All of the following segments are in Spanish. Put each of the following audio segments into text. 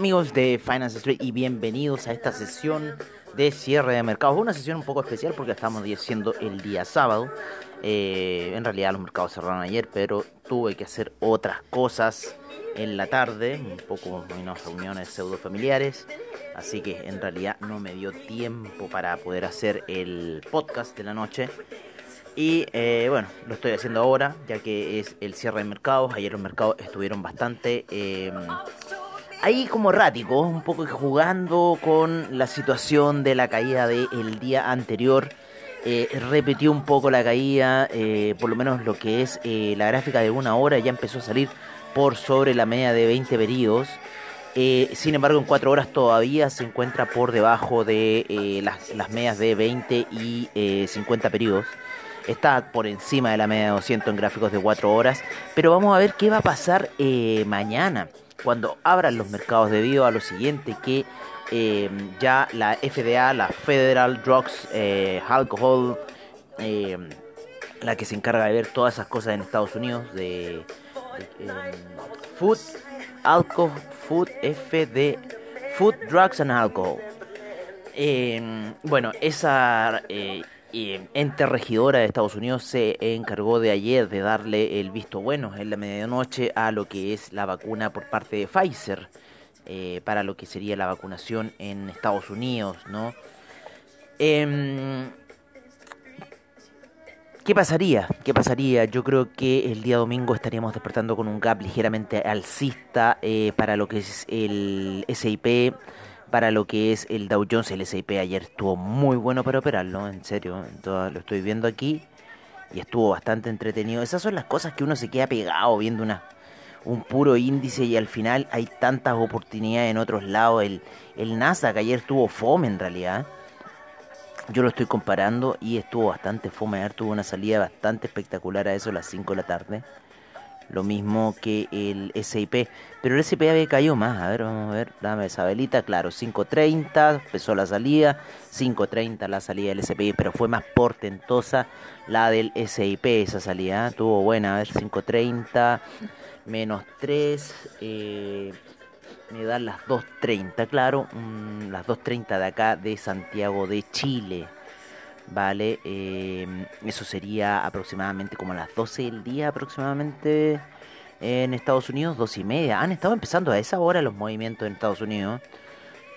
amigos de Finance Street y bienvenidos a esta sesión de cierre de mercados. Una sesión un poco especial porque estamos haciendo el día sábado. Eh, en realidad los mercados cerraron ayer, pero tuve que hacer otras cosas en la tarde, un poco menos reuniones pseudo familiares. Así que en realidad no me dio tiempo para poder hacer el podcast de la noche. Y eh, bueno, lo estoy haciendo ahora, ya que es el cierre de mercados. Ayer los mercados estuvieron bastante eh, ahí como erráticos, un poco jugando con la situación de la caída del día anterior. Eh, repitió un poco la caída, eh, por lo menos lo que es eh, la gráfica de una hora ya empezó a salir por sobre la media de 20 periodos. sin embargo, en 4 horas todavía se encuentra por debajo de las, las, medias de 20 y 50 periodos. Está por encima de la media de 200 en gráficos de 4 horas. Pero vamos a ver qué va a pasar mañana cuando abran los mercados debido a lo siguiente que eh, ya la FDA, la Federal Drugs eh, Alcohol, eh, la que se encarga de ver todas esas cosas en Estados Unidos, de, Food, Alcohol, Food, FD, Food, Drugs and Alcohol. bueno, esa ente regidora de Estados Unidos se encargó de ayer de darle el visto bueno en la medianoche a lo que es la vacuna por parte de Pfizer. Eh, para lo que sería la vacunación en Estados Unidos, ¿no? Em, ¿Qué pasaría? ¿Qué pasaría? Yo creo que el día domingo estaríamos despertando con un gap ligeramente alcista eh, para lo que es el SIP, para lo que es el Dow Jones. El SIP ayer estuvo muy bueno para operarlo, en serio. lo estoy viendo aquí y estuvo bastante entretenido. Esas son las cosas que uno se queda pegado viendo una un puro índice y al final hay tantas oportunidades en otros lados. El, el Nasdaq ayer tuvo fome en realidad. Yo lo estoy comparando y estuvo bastante fome. Ayer tuvo una salida bastante espectacular a eso a las 5 de la tarde. Lo mismo que el SIP. Pero el SIP había caído más. A ver, vamos a ver. Dame esa velita. Claro, 5.30 empezó la salida. 5.30 la salida del SIP. Pero fue más portentosa la del SIP. Esa salida. ¿eh? Tuvo buena. A ver, 5.30 menos 3, eh, me dan las 2.30, claro, mm, las 2.30 de acá de Santiago de Chile, ¿vale? Eh, eso sería aproximadamente como las 12 del día aproximadamente en Estados Unidos, 2 y media. Han estado empezando a esa hora los movimientos en Estados Unidos.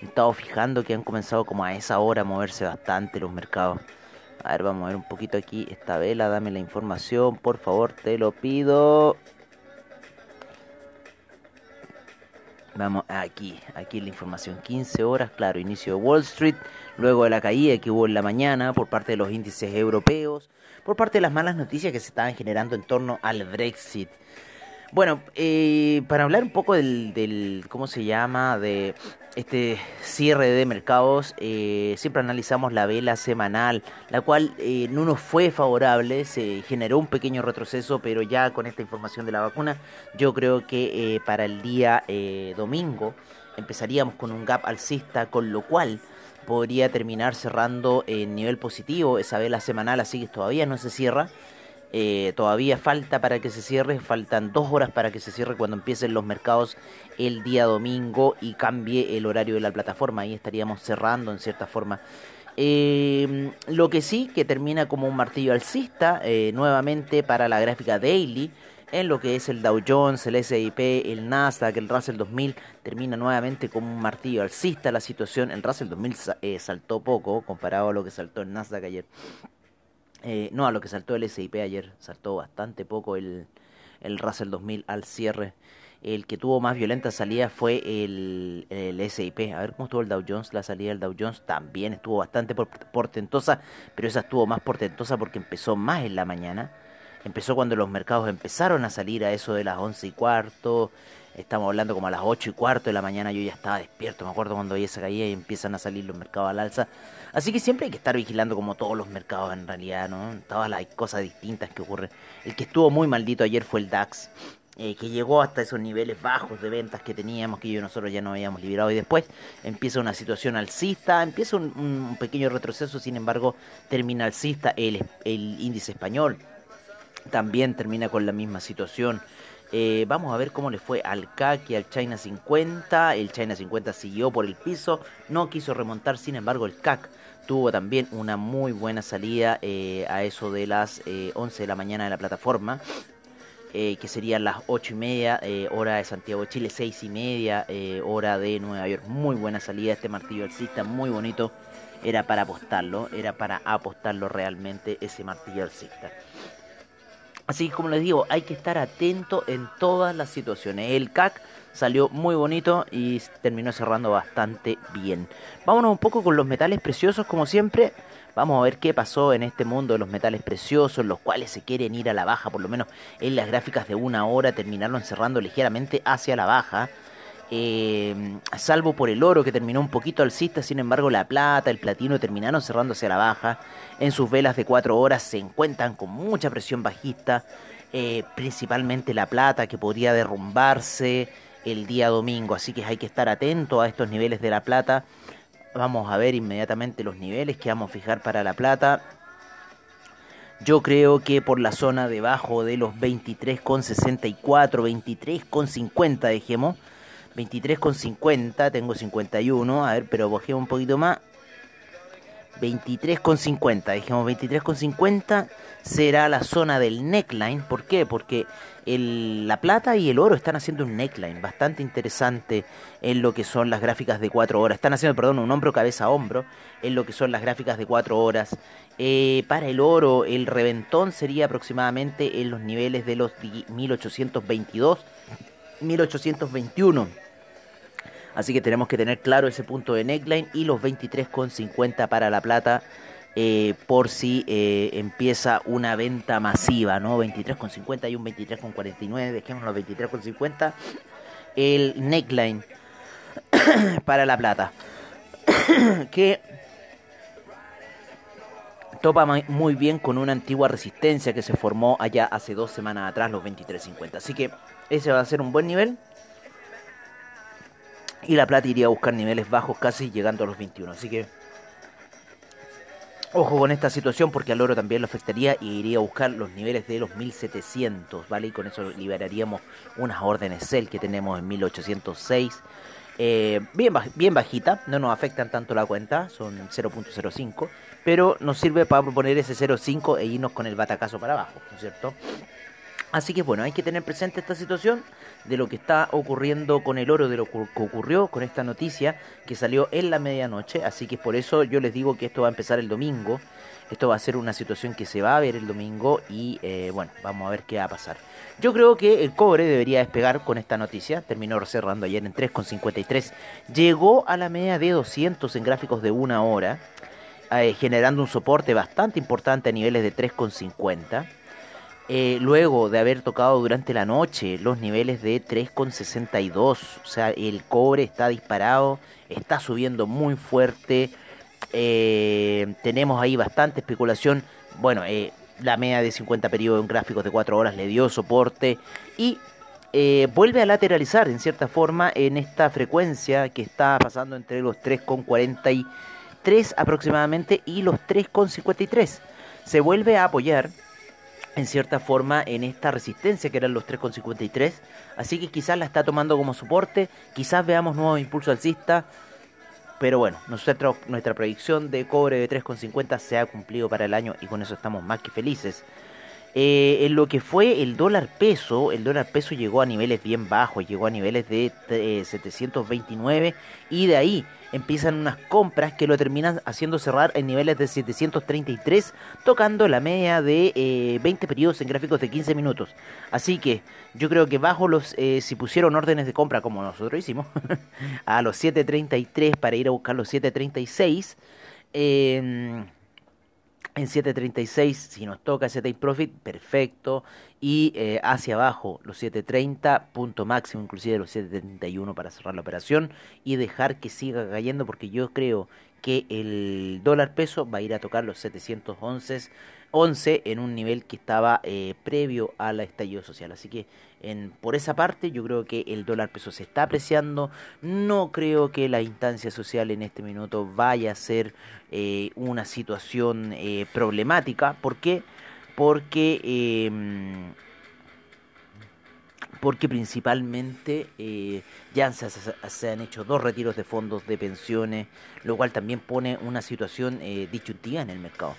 He estado fijando que han comenzado como a esa hora a moverse bastante los mercados. A ver, vamos a ver un poquito aquí esta vela, dame la información, por favor, te lo pido. Vamos aquí, aquí la información. 15 horas, claro, inicio de Wall Street, luego de la caída que hubo en la mañana por parte de los índices europeos, por parte de las malas noticias que se estaban generando en torno al Brexit. Bueno, eh, para hablar un poco del, ¿cómo se llama? De este cierre de mercados, eh, siempre analizamos la vela semanal, la cual eh, no nos fue favorable, se generó un pequeño retroceso, pero ya con esta información de la vacuna, yo creo que para el día domingo empezaríamos con un gap alcista, con lo cual podría terminar cerrando en nivel positivo esa vela semanal, así que todavía no se cierra. Eh, todavía falta para que se cierre, faltan dos horas para que se cierre cuando empiecen los mercados el día domingo y cambie el horario de la plataforma. Ahí estaríamos cerrando en cierta forma. Eh, lo que sí que termina como un martillo alcista eh, nuevamente para la gráfica daily en lo que es el Dow Jones, el S&P, el Nasdaq, el Russell 2000 termina nuevamente como un martillo alcista la situación. El Russell 2000 saltó poco comparado a lo que saltó el Nasdaq ayer. Eh, no, a lo que saltó el SIP ayer, saltó bastante poco el, el Russell 2000 al cierre. El que tuvo más violenta salida fue el, el SIP. A ver cómo estuvo el Dow Jones. La salida del Dow Jones también estuvo bastante portentosa, pero esa estuvo más portentosa porque empezó más en la mañana. Empezó cuando los mercados empezaron a salir a eso de las 11 y cuarto. Estamos hablando como a las 8 y cuarto de la mañana. Yo ya estaba despierto. Me acuerdo cuando veía esa caída y empiezan a salir los mercados al alza. Así que siempre hay que estar vigilando como todos los mercados en realidad, ¿no? Todas las cosas distintas que ocurren. El que estuvo muy maldito ayer fue el DAX. Eh, que llegó hasta esos niveles bajos de ventas que teníamos, que yo nosotros ya no habíamos liberado. Y después empieza una situación alcista, empieza un, pequeño retroceso, sin embargo, termina alcista el, el índice español. También termina con la misma situación. Eh, vamos a ver cómo le fue al y al China 50. El China 50 siguió por el piso, no quiso remontar, sin embargo el CAC tuvo también una muy buena salida eh, a eso de las 11 de la mañana de la plataforma. que serían las 8 y media, hora de Santiago de Chile, 6 y media, hora de Nueva York. Muy buena salida este martillo alcista, muy bonito era para apostarlo, era para apostarlo realmente ese martillo alcista. Así que como les digo, hay que estar atento en todas las situaciones. El CAC salió muy bonito y terminó cerrando bastante bien. Vámonos un poco con los metales preciosos como siempre. Vamos a ver qué pasó en este mundo de los metales preciosos, los cuales se quieren ir a la baja, por lo menos en las gráficas de una hora terminaron cerrando ligeramente hacia la baja. Eh, salvo por el oro que terminó un poquito alcista, sin embargo la plata, el platino terminaron cerrándose a la baja. En sus velas de 4 horas se encuentran con mucha presión bajista, eh, principalmente la plata que podría derrumbarse el día domingo, así que hay que estar atento a estos niveles de la plata. Vamos a ver inmediatamente los niveles que vamos a fijar para la plata. Yo creo que por la zona debajo de los 23,64, 23,50 dejemos 23,50, tengo 51, a ver, pero bajemos un poquito más. 23,50, dijimos 23,50 será la zona del neckline. ¿Por qué? Porque el, la plata y el oro están haciendo un neckline bastante interesante en lo que son las gráficas de 4 horas. Están haciendo, perdón, un hombro cabeza a hombro en lo que son las gráficas de 4 horas. Eh, para el oro, el reventón sería aproximadamente en los niveles de los 1822, 1821. Así que tenemos que tener claro ese punto de neckline y los 23,50 para la plata. Eh, por si eh, empieza una venta masiva, ¿no? 23,50 y un 23,49, dejemos los 23,50. El neckline para la plata, que topa muy bien con una antigua resistencia que se formó allá hace dos semanas atrás, los 23,50. Así que ese va a ser un buen nivel. Y la plata iría a buscar niveles bajos casi llegando a los 21. Así que ojo con esta situación porque al oro también lo afectaría y iría a buscar los niveles de los 1700, ¿vale? Y con eso liberaríamos unas órdenes sell que tenemos en 1806. Eh, bien, bien bajita, no nos afectan tanto la cuenta, son 0.05, pero nos sirve para proponer ese 0.5 e irnos con el batacazo para abajo, ¿no es cierto? Así que bueno, hay que tener presente esta situación de lo que está ocurriendo con el oro, de lo que ocurrió con esta noticia que salió en la medianoche. Así que por eso yo les digo que esto va a empezar el domingo. Esto va a ser una situación que se va a ver el domingo y eh, bueno, vamos a ver qué va a pasar. Yo creo que el cobre debería despegar con esta noticia. Terminó cerrando ayer en 3,53. Llegó a la media de 200 en gráficos de una hora, eh, generando un soporte bastante importante a niveles de 3,50. Eh, luego de haber tocado durante la noche los niveles de 3,62, o sea, el cobre está disparado, está subiendo muy fuerte, eh, tenemos ahí bastante especulación, bueno, eh, la media de 50 periodos en gráficos de 4 horas le dio soporte y vuelve a lateralizar en cierta forma en esta frecuencia que está pasando entre los 3,43 aproximadamente y los 3,53. Se vuelve a apoyar en cierta forma en esta resistencia que eran los 3,53. Así que quizás la está tomando como soporte, quizás veamos nuevos impulsos alcistas. Pero bueno, nosotros, nuestra predicción de cobre de 3,50 se ha cumplido para el año y con eso estamos más que felices. Eh, en lo que fue el dólar peso, el dólar peso llegó a niveles bien bajos, llegó a niveles de 729 eh, y de ahí empiezan unas compras que lo terminan haciendo cerrar en niveles de 733, tocando la media de 20 eh, periodos en gráficos de 15 minutos. Así que yo creo que bajo los, eh, si pusieron órdenes de compra como nosotros hicimos, a los 733 para ir a buscar los 736, eh, en 7.36, si nos toca ese take profit, perfecto. Y eh, hacia abajo los 7.30, punto máximo, inclusive los 7.31 para cerrar la operación. Y dejar que siga cayendo porque yo creo que el dólar peso va a ir a tocar los 711 11 en un nivel que estaba eh, previo al estallido social. Así que en, por esa parte yo creo que el dólar peso se está apreciando. No creo que la instancia social en este minuto vaya a ser eh, una situación eh, problemática. ¿Por qué? Porque... Porque principalmente eh, ya se, han hecho dos retiros de fondos de pensiones, lo cual también pone una situación eh, disyuntiva en el mercado.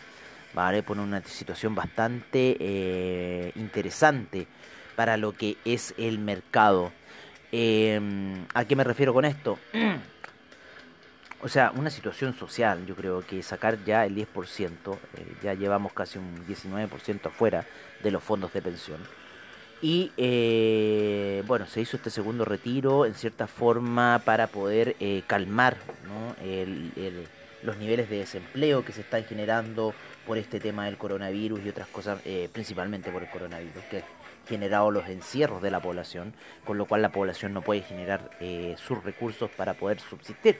¿vale? Pone una situación bastante eh, interesante para lo que es el mercado. Em, ¿A qué me refiero con esto? o sea, una situación social, yo creo que sacar ya el 10%, eh, ya llevamos casi un 19% afuera de los fondos de pensión. Y eh, bueno, se hizo este segundo retiro en cierta forma para poder eh, calmar los niveles de desempleo que se están generando por este tema del coronavirus y otras cosas, principalmente por el coronavirus, que ha generado los encierros de la población, con lo cual la población no puede generar sus recursos para poder subsistir.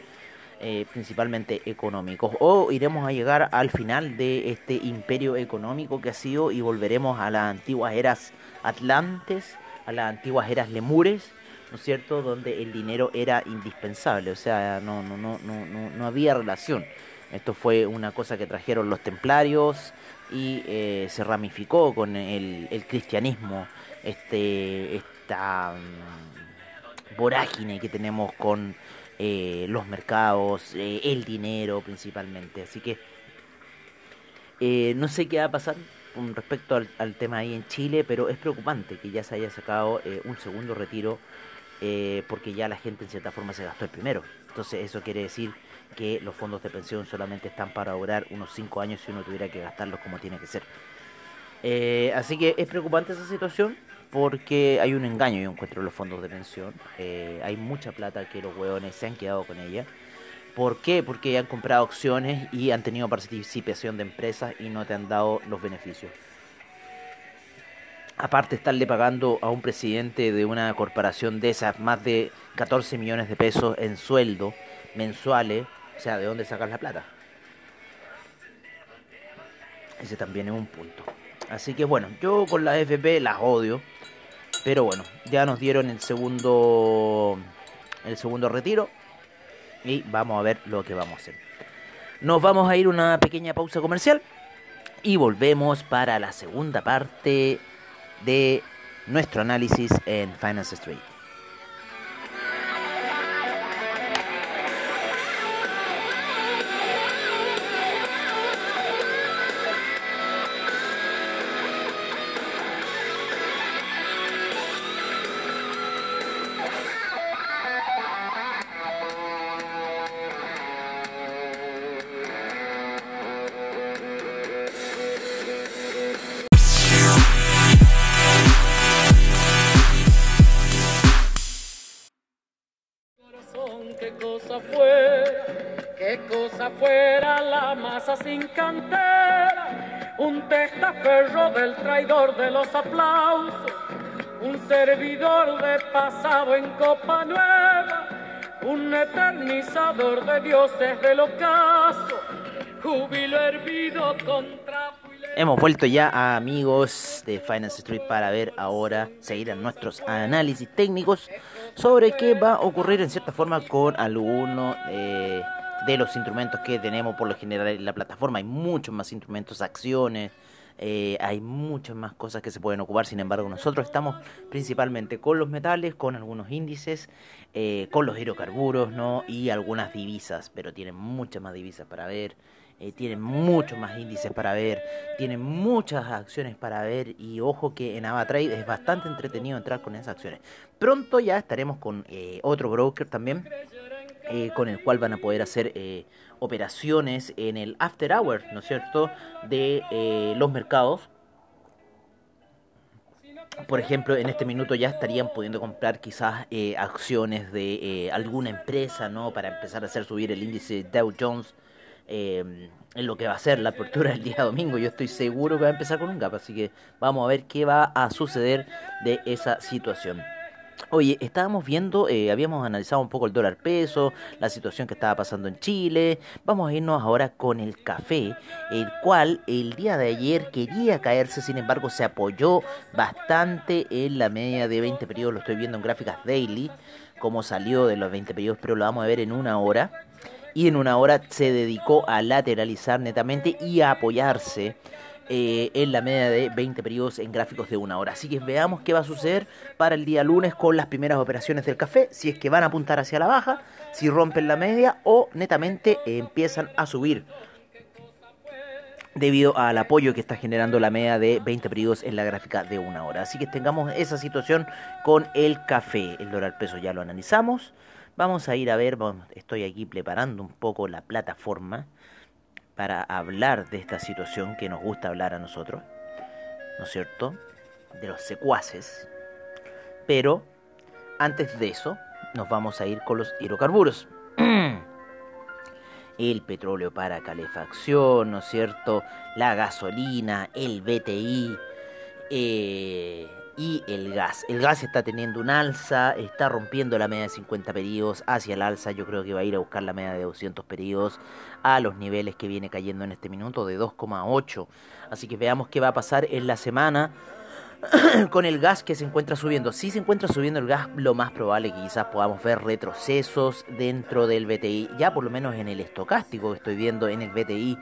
Eh, principalmente económicos. O iremos a llegar al final de este imperio económico que ha sido y volveremos a las antiguas eras atlantes, a las antiguas eras lemures, ¿no es cierto?, donde el dinero era indispensable, o sea, no, no, no, no, no, había relación. Esto fue una cosa que trajeron los templarios y eh, se ramificó con el, el cristianismo, este, esta mm, vorágine que tenemos con eh, los mercados, eh, el dinero principalmente. Así que eh, no sé qué va a pasar con respecto al, tema ahí en Chile, pero es preocupante que ya se haya sacado un segundo retiro porque ya la gente en cierta forma se gastó el primero. Entonces eso quiere decir que los fondos de pensión solamente están para durar unos 5 años si uno tuviera que gastarlos como tiene que ser. así que es preocupante esa situación porque hay un engaño, yo encuentro en los fondos de pensión. Eh, hay mucha plata que los hueones se han quedado con ella. ¿Por qué? Porque han comprado acciones y han tenido participación de empresas y no te han dado los beneficios. Aparte, estarle pagando a un presidente de una corporación de esas más de 14 millones de pesos en sueldo mensuales, o sea, ¿de dónde sacas la plata? Ese también es un punto. Así que bueno, yo con la FP las odio. Pero bueno, ya nos dieron el segundo el segundo retiro y vamos a ver lo que vamos a hacer. Nos vamos a ir una pequeña pausa comercial y volvemos para la segunda parte de nuestro análisis en Finance Street. En copa nueva, un eternizador de dioses del ocaso, júbilo hervido contra... Hemos vuelto ya a amigos de Finance Street para ver ahora, seguir a nuestros análisis técnicos sobre qué va a ocurrir en cierta forma con alguno eh, de los instrumentos que tenemos por lo general en la plataforma. Hay muchos más instrumentos, acciones, eh, hay muchas más cosas que se pueden ocupar, sin embargo nosotros estamos principalmente con los metales, con algunos índices, eh, con los hidrocarburos ¿no? y algunas divisas, pero tienen muchas más divisas para ver. Eh, tienen muchos más índices para ver, tienen muchas acciones para ver y ojo que en AvaTrade es bastante entretenido entrar con esas acciones. Pronto ya estaremos con otro broker también, con el cual van a poder hacer operaciones en el after hour, ¿no es cierto?, de eh, los mercados. Por ejemplo, en este minuto ya estarían pudiendo comprar quizás eh, acciones de eh, alguna empresa, ¿no? Para empezar a hacer subir el índice Dow Jones en lo que va a ser la apertura del día domingo. Yo estoy seguro que va a empezar con un gap, así que vamos a ver qué va a suceder de esa situación. Oye, estábamos viendo, eh, habíamos analizado un poco el dólar peso, la situación que estaba pasando en Chile. Vamos a irnos ahora con el café, el cual el día de ayer quería caerse, sin embargo se apoyó bastante en la media de 20 periodos. Lo estoy viendo en gráficas daily, como salió de los 20 periodos, pero lo vamos a ver en una hora. Y en una hora se dedicó a lateralizar netamente y a apoyarse eh, en la media de 20 periodos en gráficos de una hora. Así que veamos qué va a suceder para el día lunes con las primeras operaciones del café, si es que van a apuntar hacia la baja, si rompen la media o netamente empiezan a subir debido al apoyo que está generando la media de 20 periodos en la gráfica de una hora. Así que tengamos esa situación con el café. El dólar peso ya lo analizamos. Vamos a ir a ver, estoy aquí preparando un poco la plataforma para hablar de esta situación que nos gusta hablar a nosotros, ¿no es cierto? De los secuaces. Pero antes de eso, nos vamos a ir con los hidrocarburos. el petróleo para calefacción, ¿no es cierto? La gasolina, el BTI eh, y el gas. El gas está teniendo un alza, está rompiendo la media de 50 periodos hacia el alza. Yo creo que va a ir a buscar la media de 200 periodos a los niveles que viene cayendo en este minuto de 2,8. Así que veamos qué va a pasar en la semana con el gas que se encuentra subiendo. Si se encuentra subiendo el gas, lo más probable que quizás podamos ver retrocesos dentro del BTI, ya por lo menos en el estocástico que estoy viendo en el BTI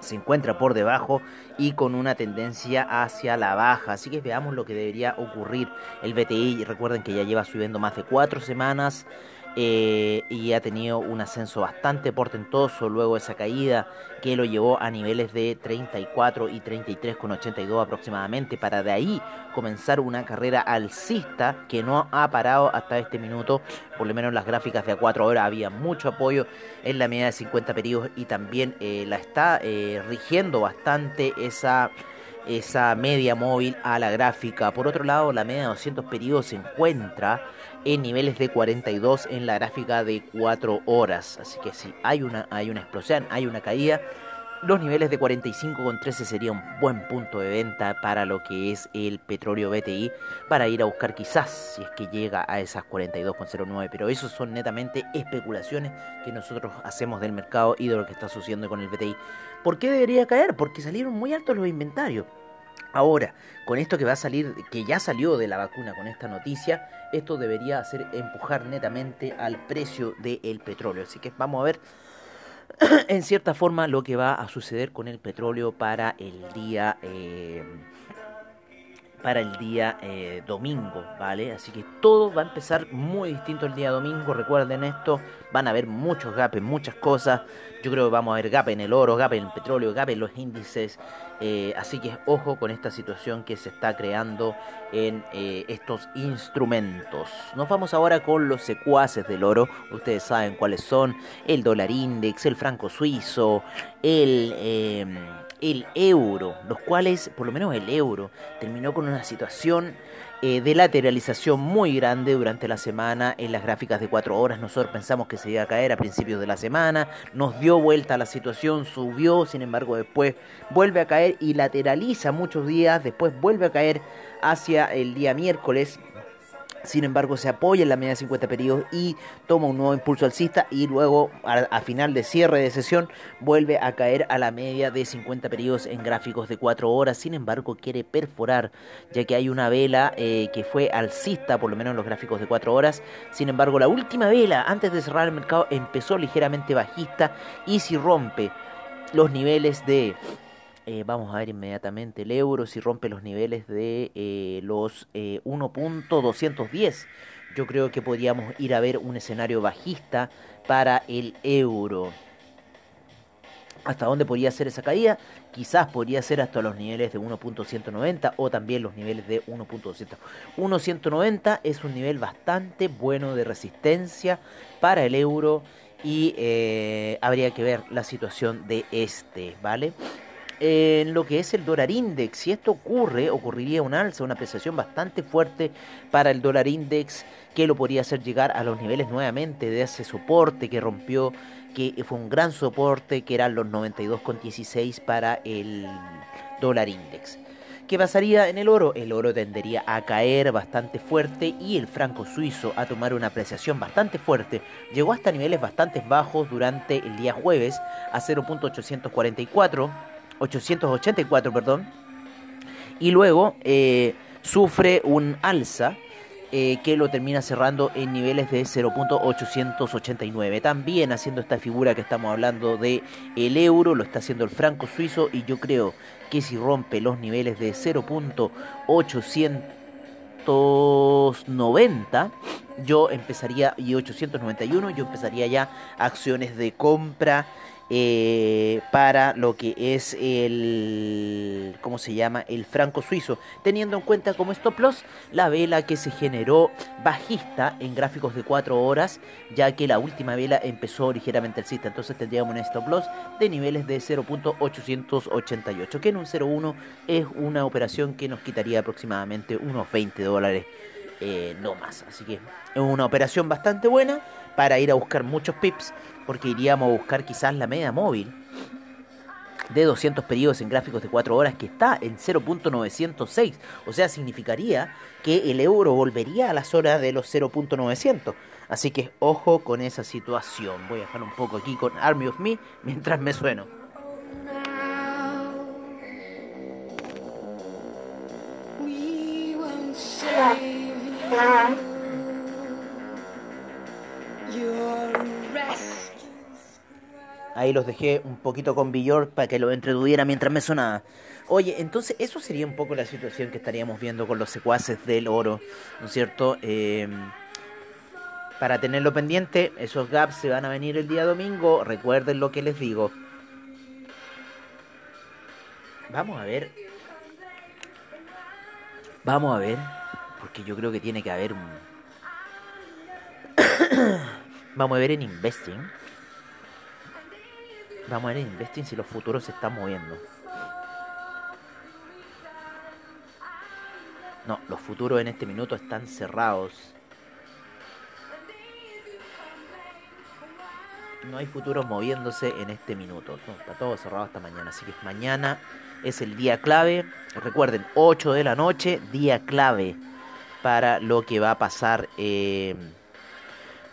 se encuentra por debajo y con una tendencia hacia la baja. Así que veamos lo que debería ocurrir. El BTI, recuerden que ya lleva subiendo más de cuatro semanas. Eh, y ha tenido un ascenso bastante portentoso luego de esa caída que lo llevó a niveles de 34 y 33,82 aproximadamente para de ahí comenzar una carrera alcista que no ha parado hasta este minuto por lo menos en las gráficas de a 4 horas había mucho apoyo en la media de 50 periodos y también eh, la está eh, rigiendo bastante esa esa media móvil a la gráfica. Por otro lado, la media de 200 periodos se encuentra en niveles de 42 en la gráfica de 4 horas. Así que si hay una, hay una explosión, hay una caída. Los niveles de 45,13 sería un buen punto de venta para lo que es el petróleo BTI para ir a buscar quizás si es que llega a esas 42,09. Pero eso son netamente especulaciones que nosotros hacemos del mercado y de lo que está sucediendo con el BTI. ¿Por qué debería caer? Porque salieron muy altos los inventarios. Ahora, con esto que va a salir, que ya salió de la vacuna con esta noticia, esto debería hacer empujar netamente al precio del petróleo. Así que vamos a ver en cierta forma lo que va a suceder con el petróleo para el día eh, para el día eh, domingo, ¿vale? Así que todo va a empezar muy distinto el día domingo, recuerden esto, van a haber muchos gaps, muchas cosas, yo creo que vamos a ver gap en el oro, gap en el petróleo, gap en los índices, eh, así que ojo con esta situación que se está creando en eh, estos instrumentos. Nos vamos ahora con los secuaces del oro, ustedes saben cuáles son, el dólar index, el franco suizo, el el euro, los cuales, por lo menos el euro, terminó con una situación eh, de lateralización muy grande durante la semana en las gráficas de 4 horas. Nosotros pensamos que se iba a caer a principios de la semana, nos dio vuelta a la situación, subió, sin embargo después vuelve a caer y lateraliza muchos días, después vuelve a caer hacia el día miércoles sin embargo, se apoya en la media de 50 periodos y toma un nuevo impulso alcista y luego a, final de cierre de sesión vuelve a caer a la media de 50 periodos en gráficos de 4 horas. Sin embargo, quiere perforar ya que hay una vela eh, que fue alcista, por lo menos en los gráficos de 4 horas. Sin embargo, la última vela antes de cerrar el mercado empezó ligeramente bajista y si rompe los niveles de eh, vamos a ver inmediatamente el euro si rompe los niveles de eh, los 1.210. Eh, Yo creo que podríamos ir a ver un escenario bajista para el euro. ¿Hasta dónde podría ser esa caída? Quizás podría ser hasta los niveles de 1.190 o también los niveles de 1.200. 1.190 es un nivel bastante bueno de resistencia para el euro y habría que ver la situación de este, ¿vale? En lo que es el dólar index. Si esto ocurre, ocurriría un alza, una apreciación bastante fuerte para el dólar index que lo podría hacer llegar a los niveles nuevamente de ese soporte que rompió, que fue un gran soporte, que eran los 92,16 para el dólar index. ¿Qué pasaría en el oro? El oro tendería a caer bastante fuerte y el franco suizo a tomar una apreciación bastante fuerte. Llegó hasta niveles bastante bajos durante el día jueves a 0.844 884, perdón, y luego eh, sufre un alza eh, que lo termina cerrando en niveles de 0.889. También haciendo esta figura que estamos hablando de el euro, lo está haciendo el franco suizo y yo creo que si rompe los niveles de 0.890, yo empezaría, y 891, yo empezaría ya acciones de compra eh, para lo que es el, ¿cómo se llama? El franco suizo, teniendo en cuenta como stop loss la vela que se generó bajista en gráficos de 4 horas, ya que la última vela empezó ligeramente alcista, entonces tendríamos un stop loss de niveles de 0.888, que en un 0.1 es una operación que nos quitaría aproximadamente unos 20 dólares. Eh, no más, así que es una operación bastante buena para ir a buscar muchos pips, porque iríamos a buscar quizás la media móvil de 200 periodos en gráficos de 4 horas que está en 0.906. O sea, significaría que el euro volvería a la zona de los 0.900. Así que ojo con esa situación. Voy a dejar un poco aquí con Army of Me mientras me sueno. Ahí los dejé un poquito con Bjork para que lo entretuviera mientras me sonaba. Oye, entonces eso sería un poco la situación que estaríamos viendo con los secuaces del oro, ¿no es cierto? Em, para tenerlo pendiente, esos gaps se van a venir el día domingo. Recuerden lo que les digo. Vamos a ver. Vamos a ver. Porque yo creo que tiene que haber un... Vamos a ver en Investing Vamos a ver en Investing si los futuros se están moviendo. No, los futuros en este minuto están cerrados. No hay futuros moviéndose en este minuto. está todo cerrado hasta mañana. Así que mañana es el día clave. Recuerden, 8 de la noche, día clave para lo que va a pasar eh,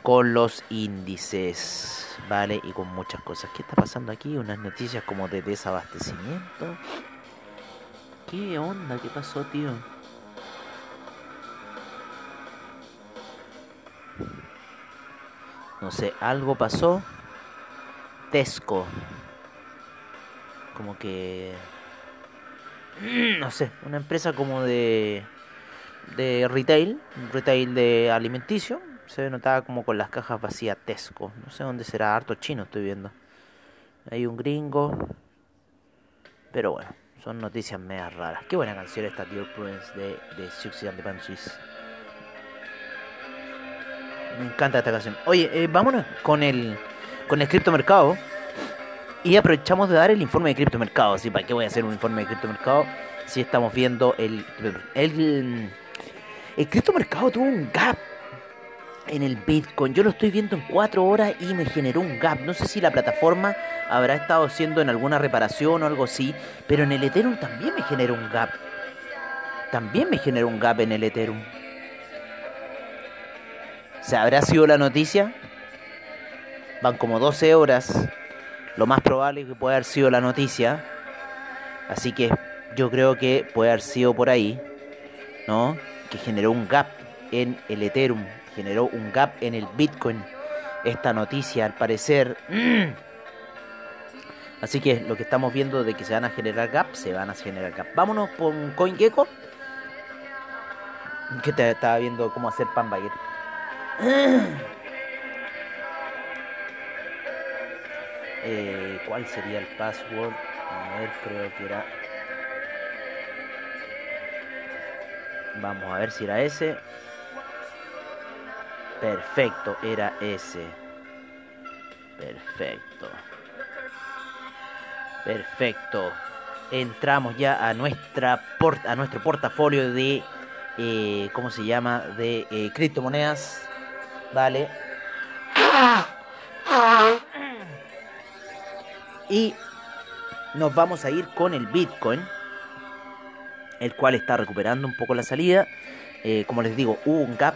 con los índices. ¿vale? Y con muchas cosas. ¿Qué está pasando aquí? Unas noticias como de desabastecimiento. ¿Qué onda? ¿Qué pasó, tío? No sé, algo pasó. Tesco. Como que... No sé, una empresa como de... De retail, retail de alimenticio, se notaba como con las cajas vacías Tesco. No sé dónde será, harto chino estoy viendo. Hay un gringo. Pero bueno, son noticias medias raras. Qué buena canción esta Dear Prudence de, de and the Banshees. Me encanta esta canción. Oye, eh, vámonos con el, con el criptomercado. Y aprovechamos de dar el informe de criptomercado. Así, ¿para qué voy a hacer un informe de criptomercado? Si estamos viendo el, el, el criptomercado tuvo un gap en el Bitcoin. Yo lo estoy viendo en 4 horas y me generó un gap. No sé si la plataforma habrá estado haciendo en alguna reparación o algo así, pero en el Ethereum también me generó un gap. También me generó un gap en el Ethereum. ¿Se habrá sido la noticia? Van como 12 horas. Lo más probable es que pueda haber sido la noticia. Así que yo creo que puede haber sido por ahí, ¿no? Que generó un gap en el Ethereum generó un gap en el Bitcoin. Esta noticia, al parecer. Así que lo que estamos viendo de que se van a generar gap, se van a generar gap. Vámonos con CoinGecko. Que te estaba viendo cómo hacer pan eh, ¿Cuál sería el password? A ver, creo que era. Vamos a ver si era ese. Perfecto, era ese. Perfecto. Perfecto. Entramos ya a nuestra a nuestro portafolio de eh, ¿cómo se llama? de eh, criptomonedas. Vale. Y nos vamos a ir con el Bitcoin, el cual está recuperando un poco la salida. Eh, como les digo, hubo un gap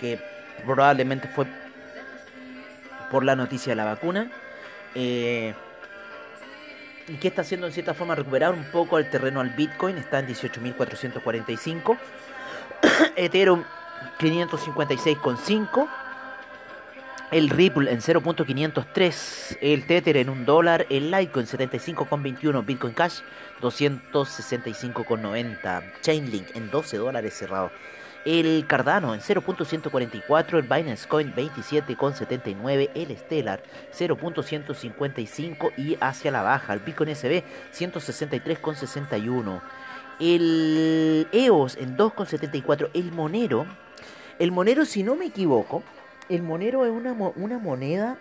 que probablemente fue por la noticia de la vacuna. Eh, y que está haciendo en cierta forma recuperar un poco el terreno al Bitcoin, está en 18.445. Ethereum 556,5. El Ripple en 0.503. El Tether en 1 dólar. El Litecoin 75,21. Bitcoin Cash 265,90. Chainlink en 12 dólares cerrado. El Cardano en 0.144, el Binance Coin 27.79, el Stellar 0.155 y hacia la baja, el Bitcoin SB 163.61, el EOS en 2.74, el Monero, el Monero si no me equivoco, el Monero es una, moneda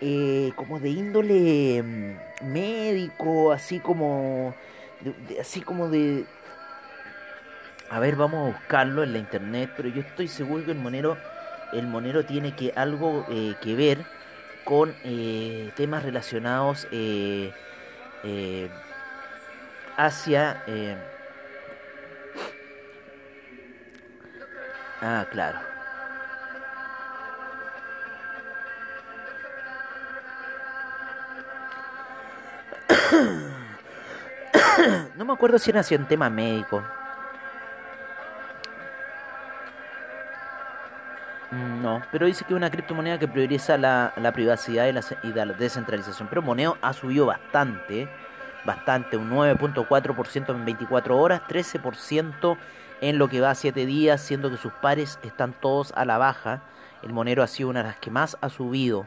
eh, como de índole mm, médico, así como, así como de a ver, vamos a buscarlo en la internet, pero yo estoy seguro que el monero, el monero tiene que algo eh, que ver con eh, temas relacionados eh, hacia... ah, claro. no me acuerdo si era hacia un tema médico. No, pero dice que es una criptomoneda que prioriza la, privacidad y la, descentralización. Pero Moneo ha subido bastante, bastante, un 9.4% en 24 horas, 13% en lo que va a 7 días, siendo que sus pares están todos a la baja. El Monero ha sido una de las que más ha subido.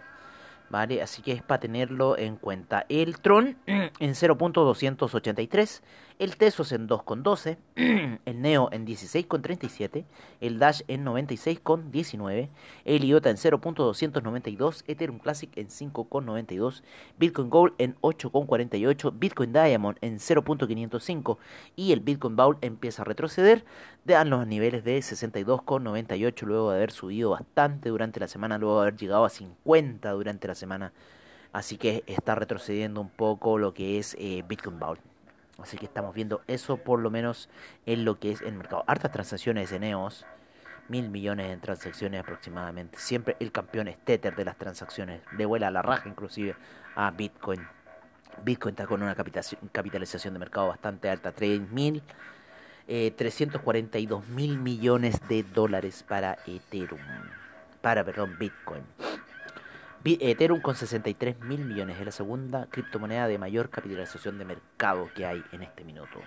¿Vale? Así que es para tenerlo en cuenta. El Tron en 0.283 el Tesos en 2,12, el Neo en 16,37, el Dash en 96,19, el IOTA en 0.292, Ethereum Classic en 5,92, Bitcoin Gold en 8,48, Bitcoin Diamond en 0.505 y el Bitcoin Bowl empieza a retroceder de los niveles de 62,98 luego de haber subido bastante durante la semana, luego de haber llegado a 50 durante la semana. Así que está retrocediendo un poco lo que es eh, Bitcoin Bowl. Así que estamos viendo eso por lo menos en lo que es el mercado. Hartas transacciones de Neos, mil millones de transacciones aproximadamente. Siempre el campeón es Tether de las transacciones. Le vuela a la raja inclusive a Bitcoin. Bitcoin está con una capitalización de mercado bastante alta, 3.000, eh, 342 mil millones de dólares para Ethereum. Para, perdón, Bitcoin. Ethereum con 63 mil millones es la segunda criptomoneda de mayor capitalización de mercado que hay en este minuto.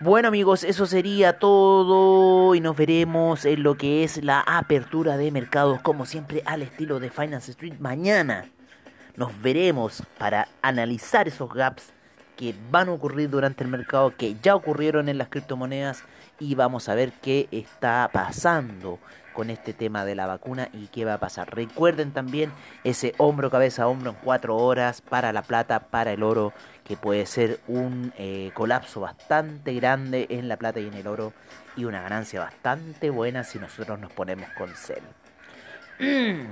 Bueno amigos, eso sería todo y nos veremos en lo que es la apertura de mercados como siempre al estilo de Finance Street mañana. Nos veremos para analizar esos gaps que van a ocurrir durante el mercado, que ya ocurrieron en las criptomonedas y vamos a ver qué está pasando con este tema de la vacuna y qué va a pasar. Recuerden también ese hombro, cabeza, hombro en cuatro horas para la plata, para el oro, que puede ser un eh, colapso bastante grande en la plata y en el oro y una ganancia bastante buena si nosotros nos ponemos con cel.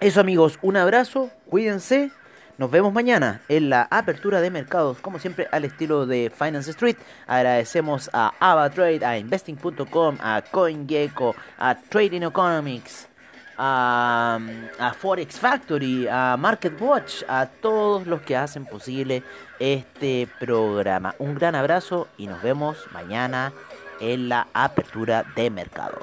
Eso amigos, un abrazo, cuídense nos vemos mañana en la apertura de mercados, como siempre al estilo de Finance Street. Agradecemos a AvaTrade, a Investing.com, a CoinGecko, a Trading Economics, a, a, Forex Factory, a Market Watch, a todos los que hacen posible este programa. Un gran abrazo y nos vemos mañana en la apertura de mercados.